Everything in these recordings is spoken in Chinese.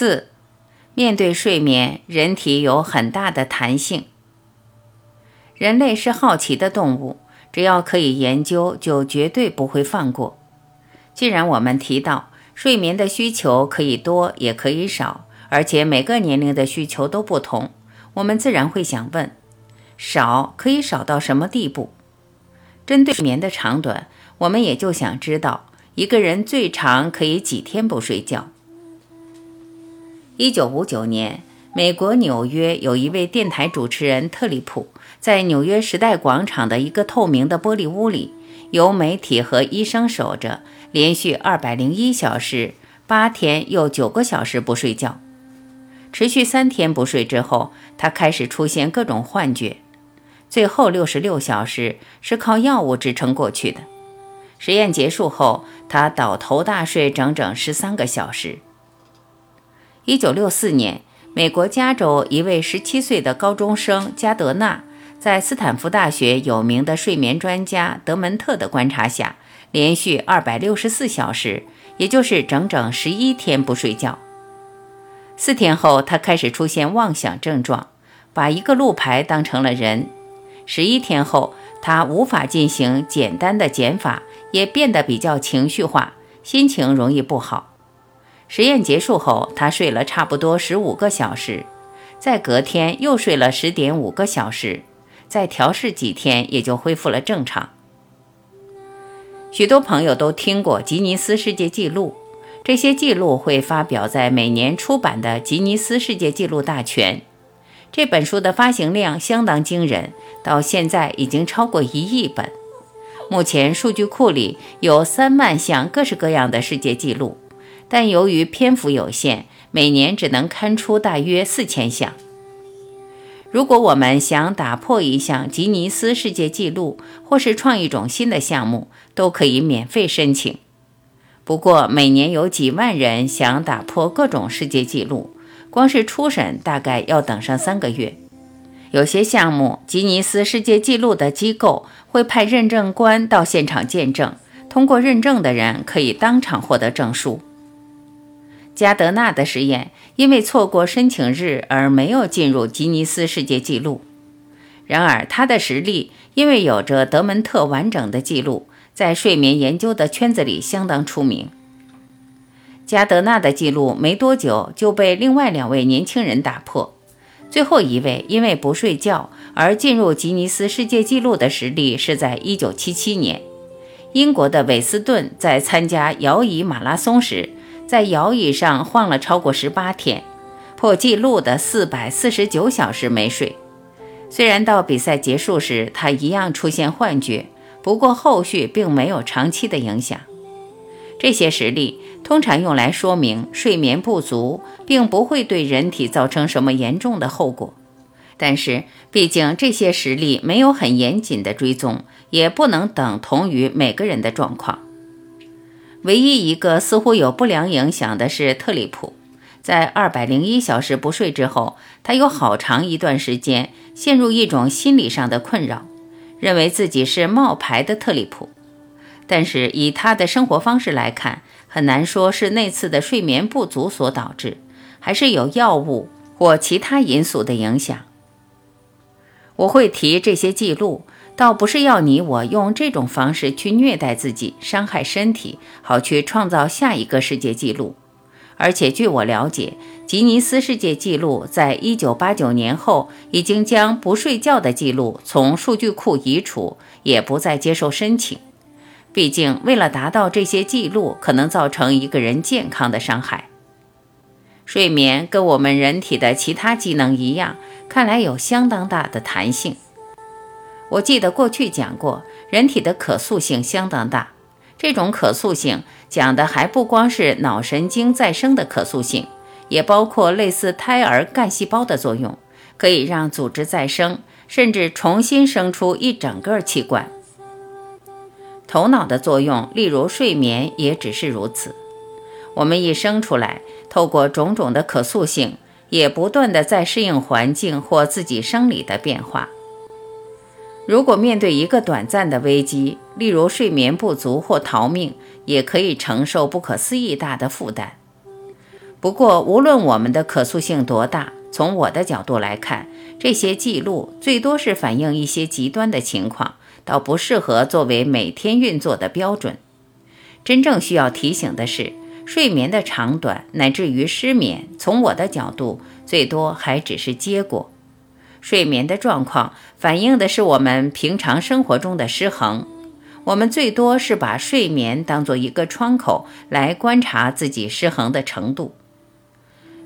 四，面对睡眠，人体有很大的弹性。人类是好奇的动物，只要可以研究，就绝对不会放过。既然我们提到睡眠的需求可以多也可以少，而且每个年龄的需求都不同，我们自然会想问：少可以少到什么地步？针对睡眠的长短，我们也就想知道一个人最长可以几天不睡觉。一九五九年，美国纽约有一位电台主持人特里普，在纽约时代广场的一个透明的玻璃屋里，由媒体和医生守着，连续二百零一小时、八天又九个小时不睡觉。持续三天不睡之后，他开始出现各种幻觉。最后六十六小时是靠药物支撑过去的。实验结束后，他倒头大睡整整十三个小时。一九六四年，美国加州一位十七岁的高中生加德纳，在斯坦福大学有名的睡眠专家德门特的观察下，连续二百六十四小时，也就是整整十一天不睡觉。四天后，他开始出现妄想症状，把一个路牌当成了人。十一天后，他无法进行简单的减法，也变得比较情绪化，心情容易不好。实验结束后，他睡了差不多十五个小时，在隔天又睡了十点五个小时，再调试几天也就恢复了正常。许多朋友都听过吉尼斯世界纪录，这些记录会发表在每年出版的《吉尼斯世界纪录大全》这本书的发行量相当惊人，到现在已经超过一亿本。目前数据库里有三万项各式各样的世界纪录。但由于篇幅有限，每年只能刊出大约四千项。如果我们想打破一项吉尼斯世界纪录，或是创一种新的项目，都可以免费申请。不过，每年有几万人想打破各种世界纪录，光是初审大概要等上三个月。有些项目，吉尼斯世界纪录的机构会派认证官到现场见证，通过认证的人可以当场获得证书。加德纳的实验因为错过申请日而没有进入吉尼斯世界纪录。然而，他的实力因为有着德门特完整的记录，在睡眠研究的圈子里相当出名。加德纳的记录没多久就被另外两位年轻人打破。最后一位因为不睡觉而进入吉尼斯世界纪录的实力是在1977年，英国的韦斯顿在参加摇椅马拉松时。在摇椅上晃了超过十八天，破纪录的四百四十九小时没睡。虽然到比赛结束时他一样出现幻觉，不过后续并没有长期的影响。这些实例通常用来说明睡眠不足并不会对人体造成什么严重的后果。但是，毕竟这些实例没有很严谨的追踪，也不能等同于每个人的状况。唯一一个似乎有不良影响的是特里普，在二百零一小时不睡之后，他有好长一段时间陷入一种心理上的困扰，认为自己是冒牌的特里普。但是以他的生活方式来看，很难说是那次的睡眠不足所导致，还是有药物或其他因素的影响。我会提这些记录。倒不是要你我用这种方式去虐待自己、伤害身体，好去创造下一个世界纪录。而且据我了解，吉尼斯世界纪录在一九八九年后已经将不睡觉的记录从数据库移除，也不再接受申请。毕竟，为了达到这些记录，可能造成一个人健康的伤害。睡眠跟我们人体的其他机能一样，看来有相当大的弹性。我记得过去讲过，人体的可塑性相当大。这种可塑性讲的还不光是脑神经再生的可塑性，也包括类似胎儿干细胞的作用，可以让组织再生，甚至重新生出一整个器官。头脑的作用，例如睡眠，也只是如此。我们一生出来，透过种种的可塑性，也不断的在适应环境或自己生理的变化。如果面对一个短暂的危机，例如睡眠不足或逃命，也可以承受不可思议大的负担。不过，无论我们的可塑性多大，从我的角度来看，这些记录最多是反映一些极端的情况，倒不适合作为每天运作的标准。真正需要提醒的是，睡眠的长短乃至于失眠，从我的角度，最多还只是结果。睡眠的状况反映的是我们平常生活中的失衡。我们最多是把睡眠当做一个窗口来观察自己失衡的程度。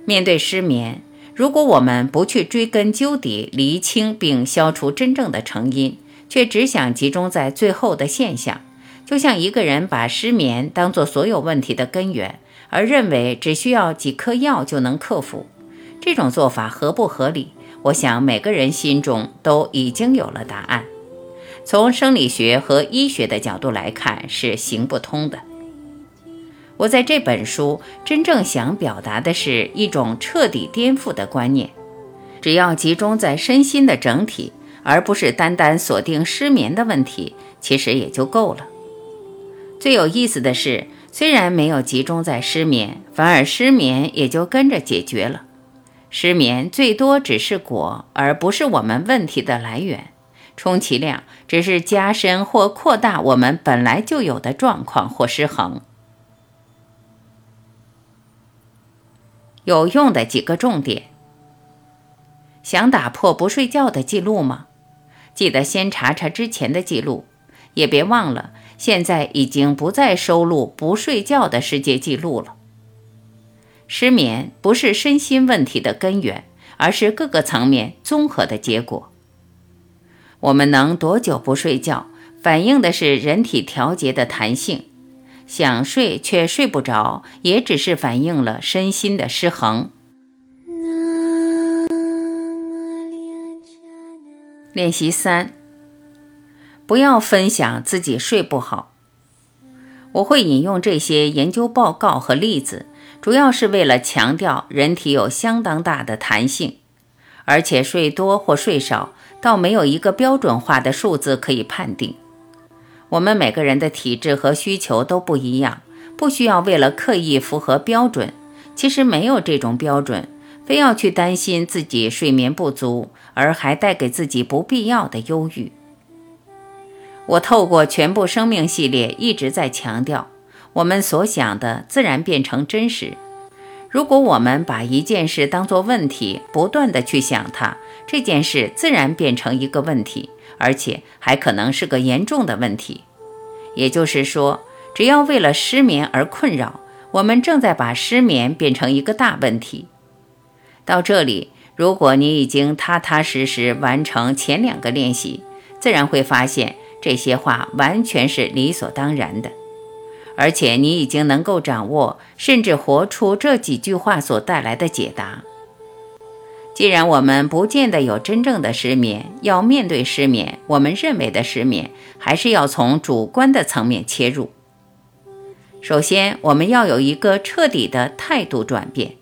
面对失眠，如果我们不去追根究底、厘清并消除真正的成因，却只想集中在最后的现象，就像一个人把失眠当做所有问题的根源，而认为只需要几颗药就能克服，这种做法合不合理？我想每个人心中都已经有了答案。从生理学和医学的角度来看，是行不通的。我在这本书真正想表达的是一种彻底颠覆的观念：只要集中在身心的整体，而不是单单锁定失眠的问题，其实也就够了。最有意思的是，虽然没有集中在失眠，反而失眠也就跟着解决了。失眠最多只是果，而不是我们问题的来源。充其量只是加深或扩大我们本来就有的状况或失衡。有用的几个重点：想打破不睡觉的记录吗？记得先查查之前的记录，也别忘了，现在已经不再收录不睡觉的世界纪录了。失眠不是身心问题的根源，而是各个层面综合的结果。我们能多久不睡觉，反映的是人体调节的弹性；想睡却睡不着，也只是反映了身心的失衡。练习三：不要分享自己睡不好。我会引用这些研究报告和例子，主要是为了强调人体有相当大的弹性，而且睡多或睡少。倒没有一个标准化的数字可以判定。我们每个人的体质和需求都不一样，不需要为了刻意符合标准。其实没有这种标准，非要去担心自己睡眠不足，而还带给自己不必要的忧郁。我透过全部生命系列一直在强调，我们所想的自然变成真实。如果我们把一件事当作问题，不断的去想它。这件事自然变成一个问题，而且还可能是个严重的问题。也就是说，只要为了失眠而困扰，我们正在把失眠变成一个大问题。到这里，如果你已经踏踏实实完成前两个练习，自然会发现这些话完全是理所当然的，而且你已经能够掌握，甚至活出这几句话所带来的解答。既然我们不见得有真正的失眠，要面对失眠，我们认为的失眠，还是要从主观的层面切入。首先，我们要有一个彻底的态度转变。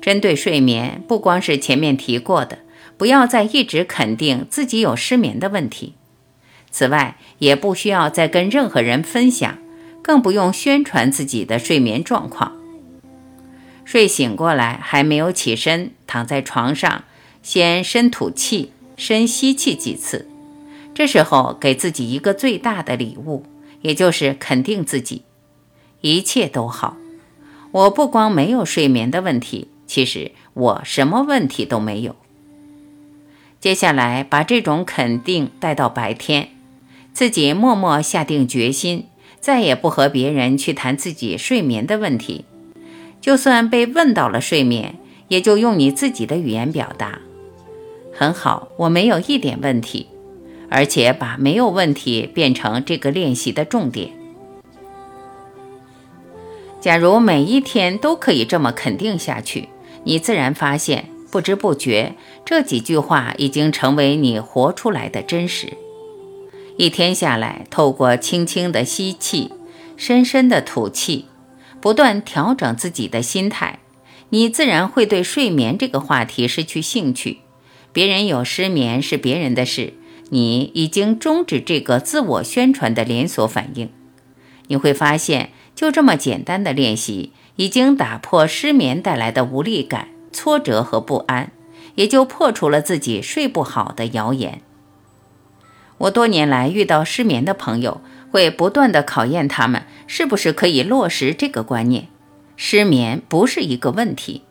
针对睡眠，不光是前面提过的，不要再一直肯定自己有失眠的问题。此外，也不需要再跟任何人分享，更不用宣传自己的睡眠状况。睡醒过来还没有起身，躺在床上，先深吐气，深吸气几次。这时候给自己一个最大的礼物，也就是肯定自己，一切都好。我不光没有睡眠的问题，其实我什么问题都没有。接下来把这种肯定带到白天，自己默默下定决心，再也不和别人去谈自己睡眠的问题。就算被问到了睡眠，也就用你自己的语言表达。很好，我没有一点问题，而且把没有问题变成这个练习的重点。假如每一天都可以这么肯定下去，你自然发现，不知不觉这几句话已经成为你活出来的真实。一天下来，透过轻轻的吸气，深深的吐气。不断调整自己的心态，你自然会对睡眠这个话题失去兴趣。别人有失眠是别人的事，你已经终止这个自我宣传的连锁反应。你会发现，就这么简单的练习，已经打破失眠带来的无力感、挫折和不安，也就破除了自己睡不好的谣言。我多年来遇到失眠的朋友，会不断的考验他们是不是可以落实这个观念：失眠不是一个问题。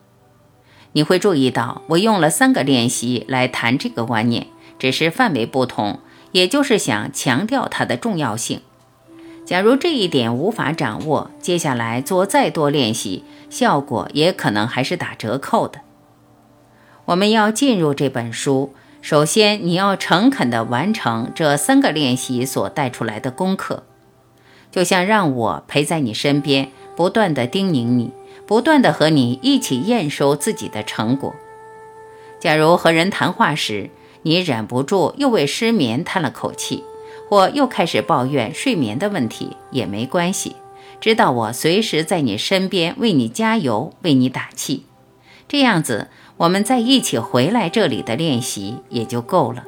你会注意到，我用了三个练习来谈这个观念，只是范围不同，也就是想强调它的重要性。假如这一点无法掌握，接下来做再多练习，效果也可能还是打折扣的。我们要进入这本书。首先，你要诚恳地完成这三个练习所带出来的功课，就像让我陪在你身边，不断地叮咛你，不断地和你一起验收自己的成果。假如和人谈话时，你忍不住又为失眠叹了口气，或又开始抱怨睡眠的问题，也没关系，知道我随时在你身边为你加油，为你打气，这样子。我们再一起回来这里的练习也就够了。